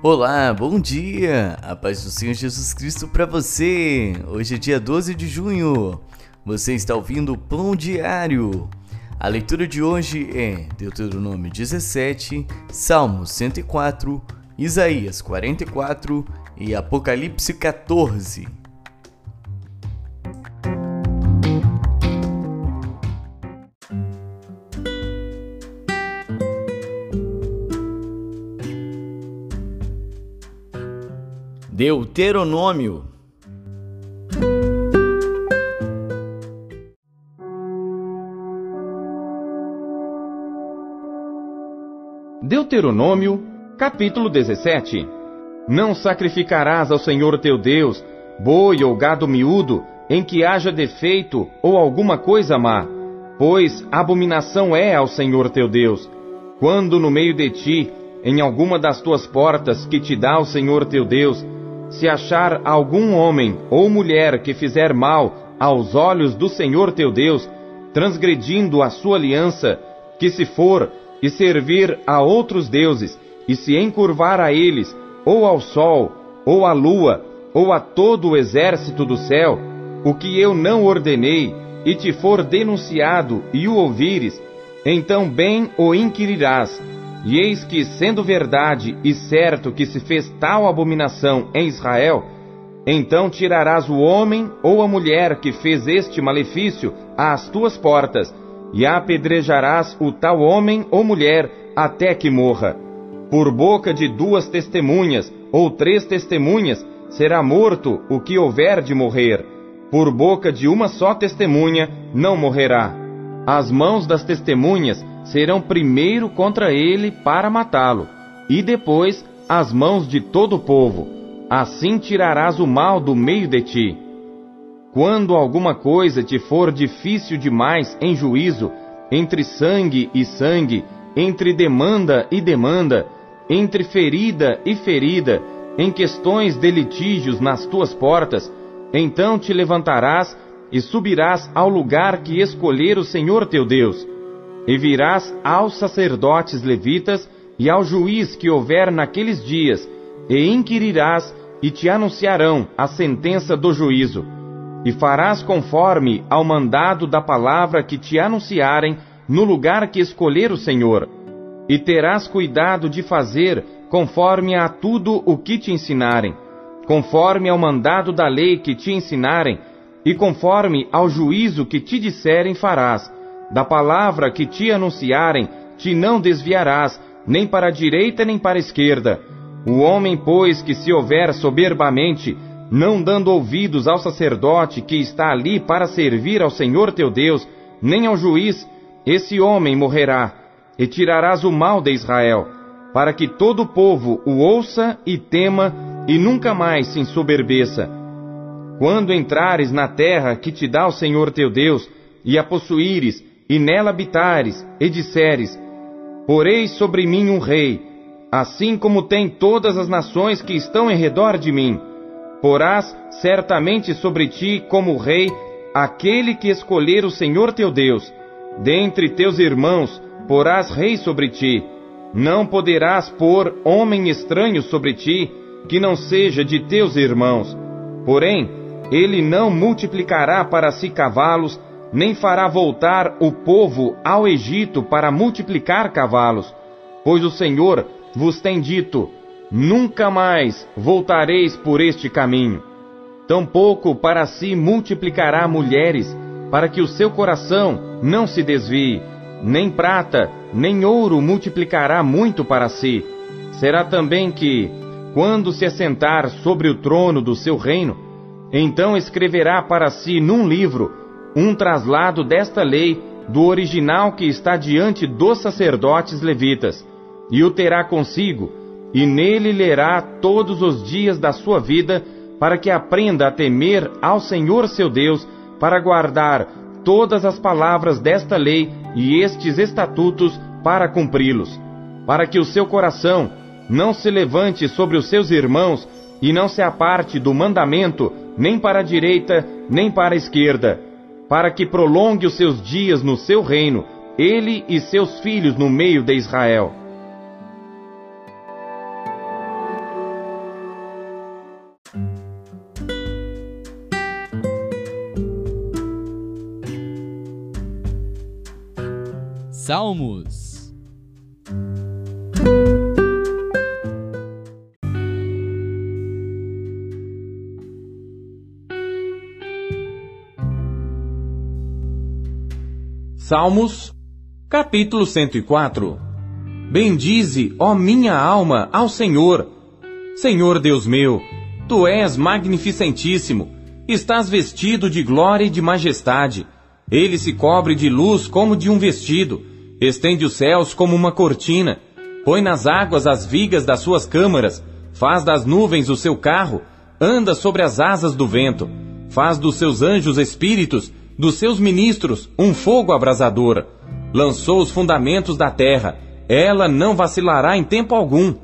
Olá, bom dia! A paz do Senhor Jesus Cristo para você! Hoje é dia 12 de junho. Você está ouvindo o Pão Diário. A leitura de hoje é Deuteronômio 17, Salmos 104, Isaías 44 e Apocalipse 14. Deuteronômio. Deuteronômio, capítulo 17. Não sacrificarás ao Senhor teu Deus boi ou gado miúdo em que haja defeito ou alguma coisa má, pois abominação é ao Senhor teu Deus. Quando no meio de ti, em alguma das tuas portas que te dá o Senhor teu Deus, se achar algum homem ou mulher que fizer mal aos olhos do Senhor teu Deus, transgredindo a sua aliança, que se for e servir a outros deuses, e se encurvar a eles, ou ao sol, ou à lua, ou a todo o exército do céu, o que eu não ordenei, e te for denunciado e o ouvires, então bem o inquirirás, e eis que, sendo verdade e certo que se fez tal abominação em Israel, então tirarás o homem ou a mulher que fez este malefício às tuas portas, e apedrejarás o tal homem ou mulher até que morra. Por boca de duas testemunhas ou três testemunhas será morto o que houver de morrer. Por boca de uma só testemunha não morrerá. As mãos das testemunhas serão primeiro contra ele para matá-lo, e depois as mãos de todo o povo. Assim tirarás o mal do meio de ti. Quando alguma coisa te for difícil demais em juízo, entre sangue e sangue, entre demanda e demanda, entre ferida e ferida, em questões de litígios nas tuas portas, então te levantarás e subirás ao lugar que escolher o Senhor teu Deus e virás aos sacerdotes levitas e ao juiz que houver naqueles dias, e inquirirás, e te anunciarão a sentença do juízo. E farás conforme ao mandado da palavra que te anunciarem no lugar que escolher o Senhor. E terás cuidado de fazer conforme a tudo o que te ensinarem, conforme ao mandado da lei que te ensinarem, e conforme ao juízo que te disserem farás da palavra que te anunciarem, te não desviarás, nem para a direita nem para a esquerda. O homem, pois, que se houver soberbamente, não dando ouvidos ao sacerdote que está ali para servir ao Senhor teu Deus, nem ao juiz, esse homem morrerá, e tirarás o mal de Israel, para que todo o povo o ouça e tema, e nunca mais se ensoberbeça. Quando entrares na terra que te dá o Senhor teu Deus, e a possuíres, e nela habitares, e disseres: Porei sobre mim um rei, assim como tem todas as nações que estão em redor de mim. Porás certamente sobre ti como rei aquele que escolher o Senhor teu Deus. Dentre teus irmãos porás rei sobre ti. Não poderás pôr homem estranho sobre ti, que não seja de teus irmãos. Porém, ele não multiplicará para si cavalos, nem fará voltar o povo ao Egito para multiplicar cavalos, pois o Senhor vos tem dito: nunca mais voltareis por este caminho. Tampouco para si multiplicará mulheres, para que o seu coração não se desvie, nem prata, nem ouro multiplicará muito para si. Será também que, quando se assentar sobre o trono do seu reino, então escreverá para si num livro um traslado desta lei do original que está diante dos sacerdotes levitas, e o terá consigo, e nele lerá todos os dias da sua vida, para que aprenda a temer ao Senhor seu Deus, para guardar todas as palavras desta lei e estes estatutos para cumpri-los, para que o seu coração não se levante sobre os seus irmãos e não se aparte do mandamento, nem para a direita, nem para a esquerda, para que prolongue os seus dias no seu reino, ele e seus filhos no meio de Israel. Salmos Salmos, capítulo 104 Bendize, ó minha alma, ao Senhor. Senhor Deus meu, tu és magnificentíssimo, estás vestido de glória e de majestade. Ele se cobre de luz como de um vestido, estende os céus como uma cortina, põe nas águas as vigas das suas câmaras, faz das nuvens o seu carro, anda sobre as asas do vento, faz dos seus anjos espíritos, dos seus ministros, um fogo abrasador. Lançou os fundamentos da terra, ela não vacilará em tempo algum.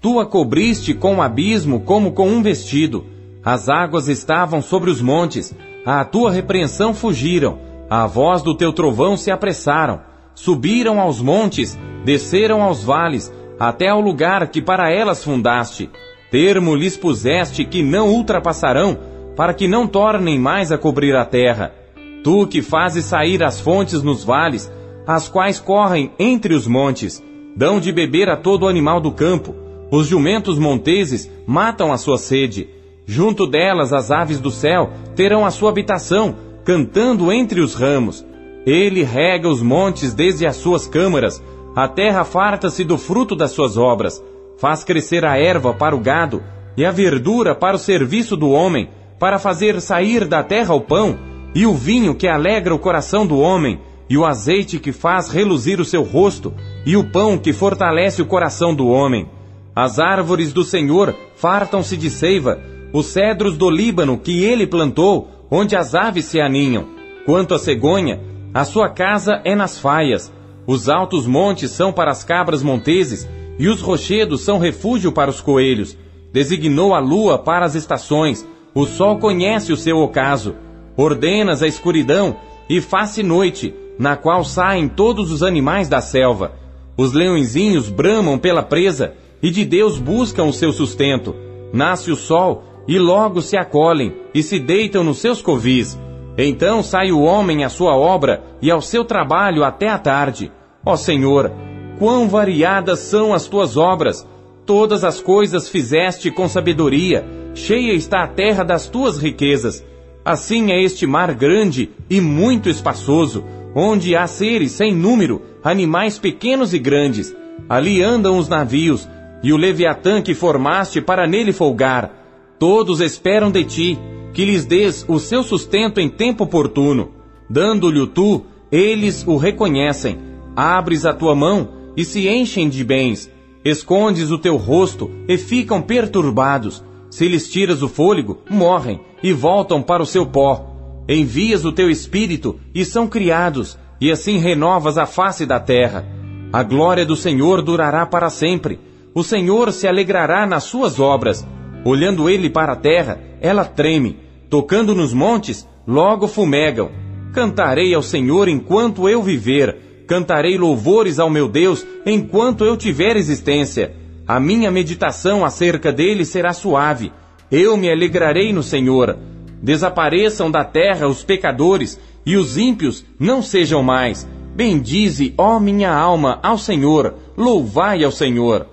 Tu a cobriste com o abismo como com um vestido. As águas estavam sobre os montes, à tua repreensão fugiram, à voz do teu trovão se apressaram. Subiram aos montes, desceram aos vales, até ao lugar que para elas fundaste. Termo lhes puseste que não ultrapassarão, para que não tornem mais a cobrir a terra. Tu que fazes sair as fontes nos vales, as quais correm entre os montes, dão de beber a todo animal do campo. Os jumentos monteses matam a sua sede. Junto delas as aves do céu terão a sua habitação, cantando entre os ramos. Ele rega os montes desde as suas câmaras, a terra farta-se do fruto das suas obras, faz crescer a erva para o gado e a verdura para o serviço do homem, para fazer sair da terra o pão e o vinho que alegra o coração do homem, e o azeite que faz reluzir o seu rosto, e o pão que fortalece o coração do homem. As árvores do Senhor fartam-se de seiva, os cedros do Líbano que ele plantou, onde as aves se aninham. Quanto à cegonha, a sua casa é nas faias. Os altos montes são para as cabras monteses, e os rochedos são refúgio para os coelhos. Designou a lua para as estações, o sol conhece o seu ocaso. Ordenas a escuridão e faz noite, na qual saem todos os animais da selva. Os leõezinhos bramam pela presa e de Deus buscam o seu sustento. Nasce o sol e logo se acolhem e se deitam nos seus covis. Então sai o homem à sua obra e ao seu trabalho até a tarde. Ó Senhor, quão variadas são as tuas obras! Todas as coisas fizeste com sabedoria, cheia está a terra das tuas riquezas. Assim é este mar grande e muito espaçoso, onde há seres sem número, animais pequenos e grandes. Ali andam os navios, e o Leviatã que formaste para nele folgar. Todos esperam de ti, que lhes dês o seu sustento em tempo oportuno. Dando-lhe tu, eles o reconhecem. Abres a tua mão e se enchem de bens. Escondes o teu rosto e ficam perturbados se lhes tiras o fôlego, morrem e voltam para o seu pó. Envias o teu espírito e são criados, e assim renovas a face da terra. A glória do Senhor durará para sempre. O Senhor se alegrará nas suas obras. Olhando ele para a terra, ela treme. Tocando nos montes, logo fumegam. Cantarei ao Senhor enquanto eu viver. Cantarei louvores ao meu Deus enquanto eu tiver existência. A minha meditação acerca dele será suave. Eu me alegrarei no Senhor. Desapareçam da terra os pecadores e os ímpios não sejam mais. Bendize, ó minha alma, ao Senhor. Louvai ao Senhor.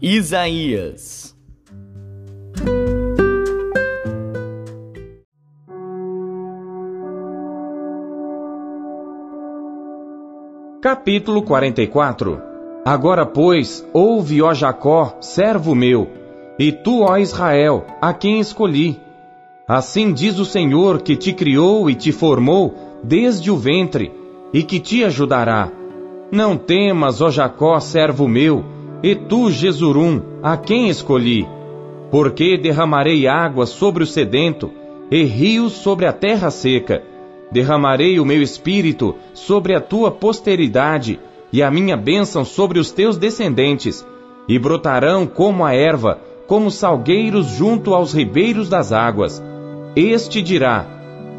Isaías Capítulo 44 Agora, pois, ouve, ó Jacó, servo meu, e tu, ó Israel, a quem escolhi. Assim diz o Senhor que te criou e te formou desde o ventre, e que te ajudará. Não temas, ó Jacó, servo meu, e tu, Jesurum, a quem escolhi. Porque derramarei água sobre o sedento, e rios sobre a terra seca derramarei o meu espírito sobre a tua posteridade e a minha bênção sobre os teus descendentes, e brotarão como a erva, como salgueiros junto aos ribeiros das águas. Este dirá: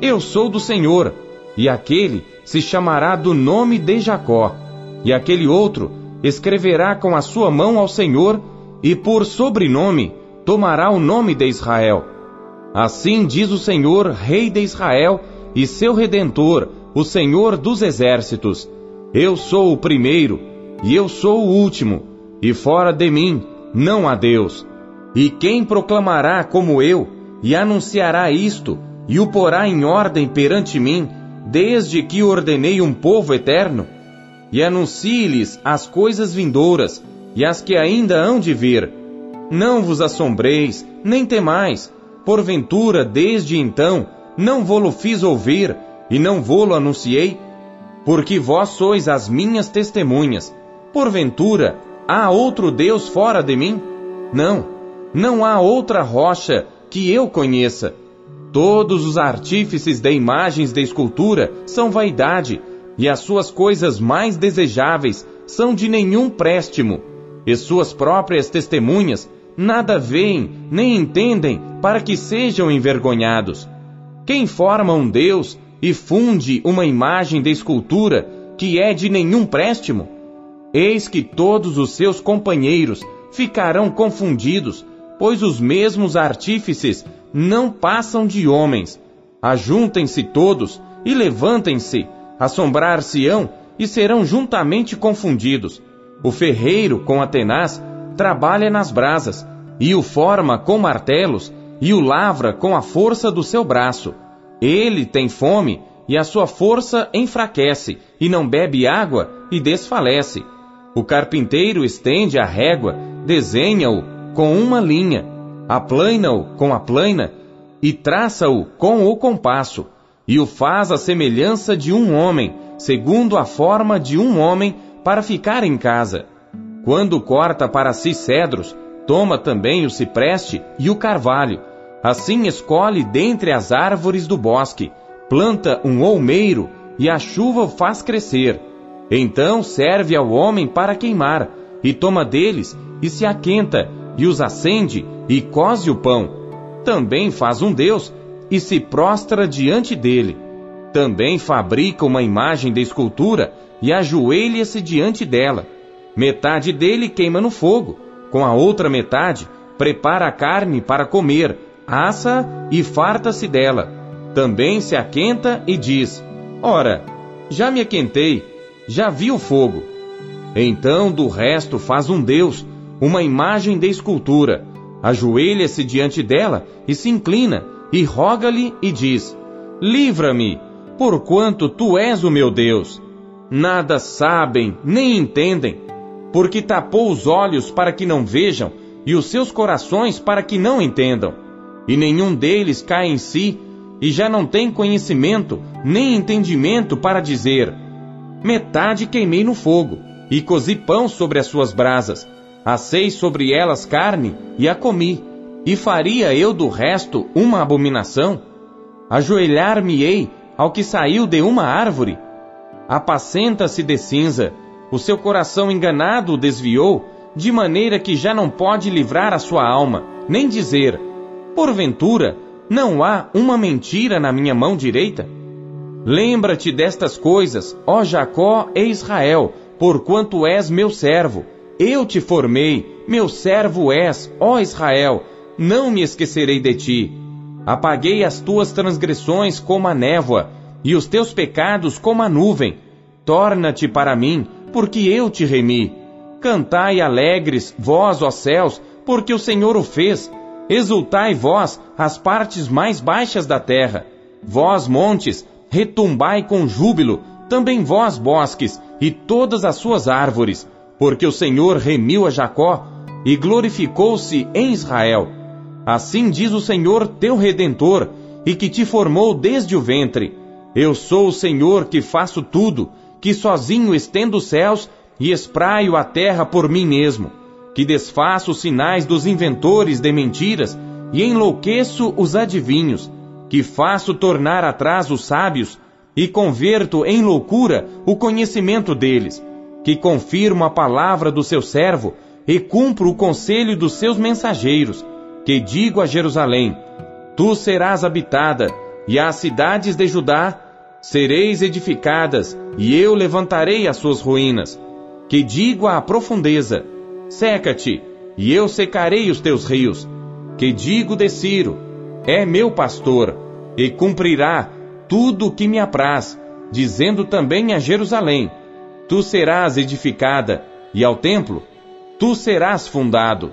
Eu sou do Senhor, e aquele se chamará do nome de Jacó, e aquele outro escreverá com a sua mão ao Senhor, e por sobrenome tomará o nome de Israel. Assim diz o Senhor, Rei de Israel, e seu Redentor, o Senhor dos Exércitos: Eu sou o primeiro, e eu sou o último, e fora de mim não há Deus. E quem proclamará como eu, e anunciará isto, e o porá em ordem perante mim, desde que ordenei um povo eterno? E anuncie-lhes as coisas vindouras, e as que ainda hão de vir. Não vos assombreis, nem temais, porventura desde então não vô-lo fiz ouvir, e não vô-lo anunciei? Porque vós sois as minhas testemunhas. Porventura, há outro Deus fora de mim? Não, não há outra rocha que eu conheça. Todos os artífices de imagens de escultura são vaidade, e as suas coisas mais desejáveis são de nenhum préstimo, e suas próprias testemunhas nada veem nem entendem para que sejam envergonhados. Quem forma um Deus e funde uma imagem de escultura que é de nenhum préstimo? Eis que todos os seus companheiros ficarão confundidos, pois os mesmos artífices não passam de homens. Ajuntem-se todos e levantem-se, assombrar-se-ão e serão juntamente confundidos. O ferreiro com a tenaz trabalha nas brasas, e o forma com martelos, e o lavra com a força do seu braço. Ele tem fome, e a sua força enfraquece, e não bebe água, e desfalece. O carpinteiro estende a régua, desenha-o com uma linha, aplaina-o com a plaina e traça-o com o compasso, e o faz à semelhança de um homem, segundo a forma de um homem, para ficar em casa. Quando corta para si cedros, toma também o cipreste e o carvalho. Assim escolhe dentre as árvores do bosque, planta um olmeiro e a chuva o faz crescer. Então serve ao homem para queimar, e toma deles e se aquenta, e os acende e coze o pão. Também faz um Deus e se prostra diante dele. Também fabrica uma imagem de escultura e ajoelha-se diante dela. Metade dele queima no fogo, com a outra metade prepara a carne para comer, assa e farta-se dela. Também se aquenta e diz: Ora, já me aquentei, já vi o fogo. Então do resto faz um Deus, uma imagem de escultura, ajoelha-se diante dela e se inclina, e roga-lhe e diz: Livra-me, porquanto tu és o meu Deus. Nada sabem, nem entendem, porque tapou os olhos para que não vejam, e os seus corações para que não entendam. E nenhum deles cai em si, e já não tem conhecimento, nem entendimento para dizer: Metade queimei no fogo, e cozi pão sobre as suas brasas, assei sobre elas carne e a comi. E faria eu do resto uma abominação? Ajoelhar-me-ei ao que saiu de uma árvore? Apacenta-se de cinza, o seu coração enganado o desviou, de maneira que já não pode livrar a sua alma, nem dizer: Porventura, não há uma mentira na minha mão direita? Lembra-te destas coisas, ó Jacó e Israel, porquanto és meu servo, eu te formei, meu servo és, ó Israel, não me esquecerei de ti. Apaguei as tuas transgressões como a névoa, e os teus pecados como a nuvem. Torna-te para mim, porque eu te remi. Cantai alegres, vós, ó céus, porque o Senhor o fez. Exultai vós, as partes mais baixas da terra. Vós, montes, retumbai com júbilo, também vós, bosques, e todas as suas árvores, porque o Senhor remiu a Jacó e glorificou-se em Israel. Assim diz o Senhor teu redentor, e que te formou desde o ventre. Eu sou o Senhor que faço tudo, que sozinho estendo os céus e espraio a terra por mim mesmo, que desfaço os sinais dos inventores de mentiras e enlouqueço os adivinhos, que faço tornar atrás os sábios e converto em loucura o conhecimento deles que confirmo a palavra do seu servo e cumpro o conselho dos seus mensageiros, que digo a Jerusalém: Tu serás habitada, e as cidades de Judá sereis edificadas, e eu levantarei as suas ruínas. que digo à profundeza: Seca-te, e eu secarei os teus rios. Que digo de Ciro: É meu pastor, e cumprirá tudo o que me apraz, dizendo também a Jerusalém: Tu serás edificada, e ao templo, tu serás fundado.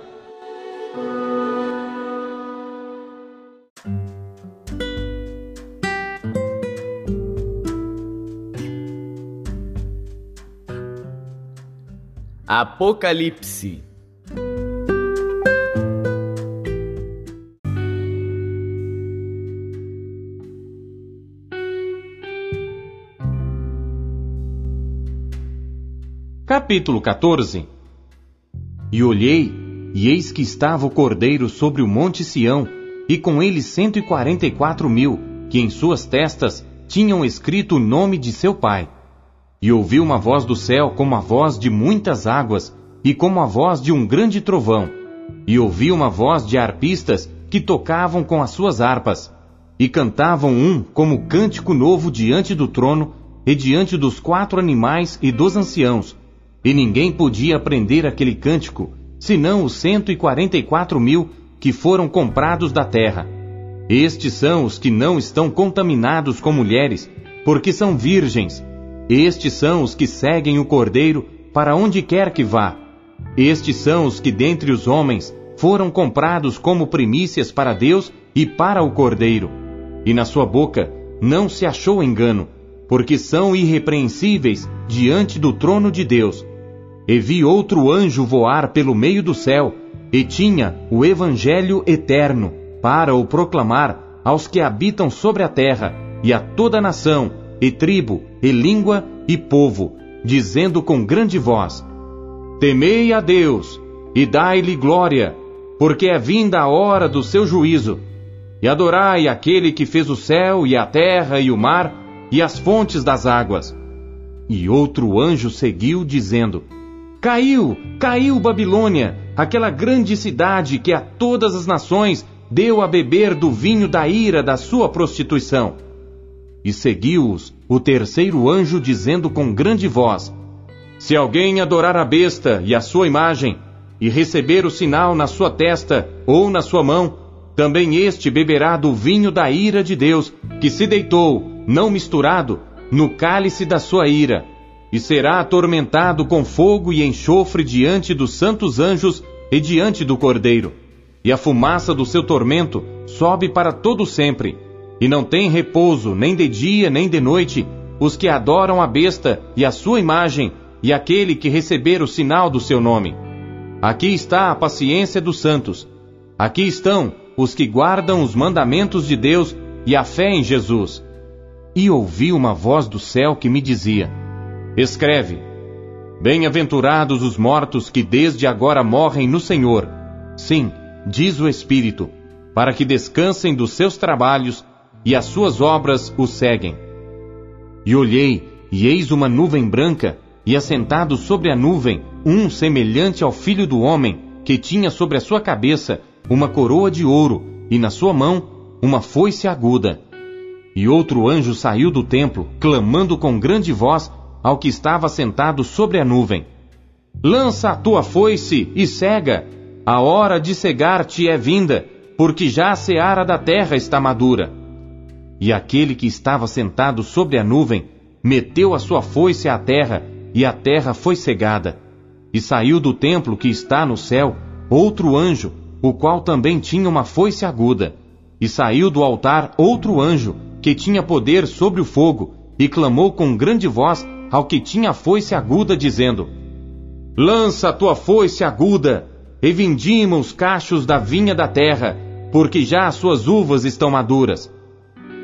Apocalipse Capítulo 14 E olhei, e eis que estava o cordeiro sobre o monte Sião, e com ele cento e quarenta e quatro mil, que em suas testas tinham escrito o nome de seu pai. E ouvi uma voz do céu como a voz de muitas águas, e como a voz de um grande trovão. E ouvi uma voz de arpistas que tocavam com as suas harpas, e cantavam um como cântico novo diante do trono, e diante dos quatro animais e dos anciãos. E ninguém podia aprender aquele cântico, senão os cento e quarenta e quatro mil que foram comprados da terra. Estes são os que não estão contaminados com mulheres, porque são virgens estes são os que seguem o Cordeiro para onde quer que vá. Estes são os que dentre os homens foram comprados como primícias para Deus e para o Cordeiro. E na sua boca não se achou engano, porque são irrepreensíveis diante do trono de Deus. E vi outro anjo voar pelo meio do céu, e tinha o Evangelho eterno, para o proclamar aos que habitam sobre a terra, e a toda nação, e tribo, e língua, e povo, dizendo com grande voz: Temei a Deus, e dai-lhe glória, porque é vinda a hora do seu juízo. E adorai aquele que fez o céu, e a terra, e o mar, e as fontes das águas. E outro anjo seguiu, dizendo: Caiu, caiu Babilônia, aquela grande cidade que a todas as nações deu a beber do vinho da ira da sua prostituição. E seguiu-os o terceiro anjo, dizendo com grande voz: Se alguém adorar a besta e a sua imagem, e receber o sinal na sua testa ou na sua mão, também este beberá do vinho da ira de Deus, que se deitou, não misturado, no cálice da sua ira, e será atormentado com fogo e enxofre diante dos santos anjos e diante do Cordeiro. E a fumaça do seu tormento sobe para todo sempre e não tem repouso nem de dia nem de noite os que adoram a besta e a sua imagem e aquele que receber o sinal do seu nome. Aqui está a paciência dos santos. Aqui estão os que guardam os mandamentos de Deus e a fé em Jesus. E ouvi uma voz do céu que me dizia: Escreve: Bem-aventurados os mortos que desde agora morrem no Senhor. Sim, diz o Espírito, para que descansem dos seus trabalhos e as suas obras o seguem. E olhei, e eis uma nuvem branca, e assentado sobre a nuvem, um semelhante ao filho do homem, que tinha sobre a sua cabeça uma coroa de ouro, e na sua mão uma foice aguda. E outro anjo saiu do templo, clamando com grande voz ao que estava sentado sobre a nuvem: Lança a tua foice e cega, a hora de cegar-te é vinda, porque já a seara da terra está madura. E aquele que estava sentado sobre a nuvem meteu a sua foice à terra, e a terra foi cegada. E saiu do templo que está no céu outro anjo, o qual também tinha uma foice aguda. E saiu do altar outro anjo, que tinha poder sobre o fogo, e clamou com grande voz ao que tinha a foice aguda, dizendo: Lança a tua foice aguda, e vindima os cachos da vinha da terra, porque já as suas uvas estão maduras.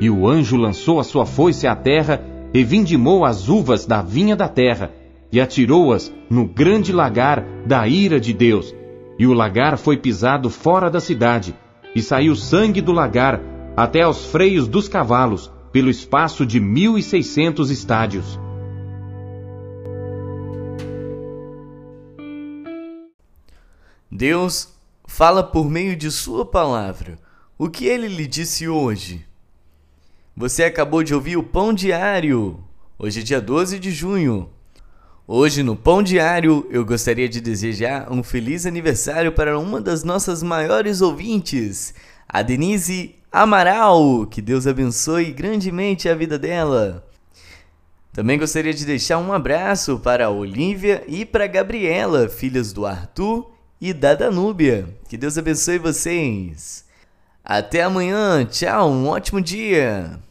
E o anjo lançou a sua foice à terra e vindimou as uvas da vinha da terra e atirou-as no grande lagar da ira de Deus. E o lagar foi pisado fora da cidade, e saiu sangue do lagar até aos freios dos cavalos, pelo espaço de mil e seiscentos estádios. Deus fala por meio de Sua palavra. O que Ele lhe disse hoje? Você acabou de ouvir o Pão Diário. Hoje é dia 12 de junho. Hoje no Pão Diário eu gostaria de desejar um feliz aniversário para uma das nossas maiores ouvintes, a Denise Amaral. Que Deus abençoe grandemente a vida dela. Também gostaria de deixar um abraço para a Olivia e para a Gabriela, filhas do Arthur e da Danúbia. Que Deus abençoe vocês. Até amanhã, tchau, um ótimo dia.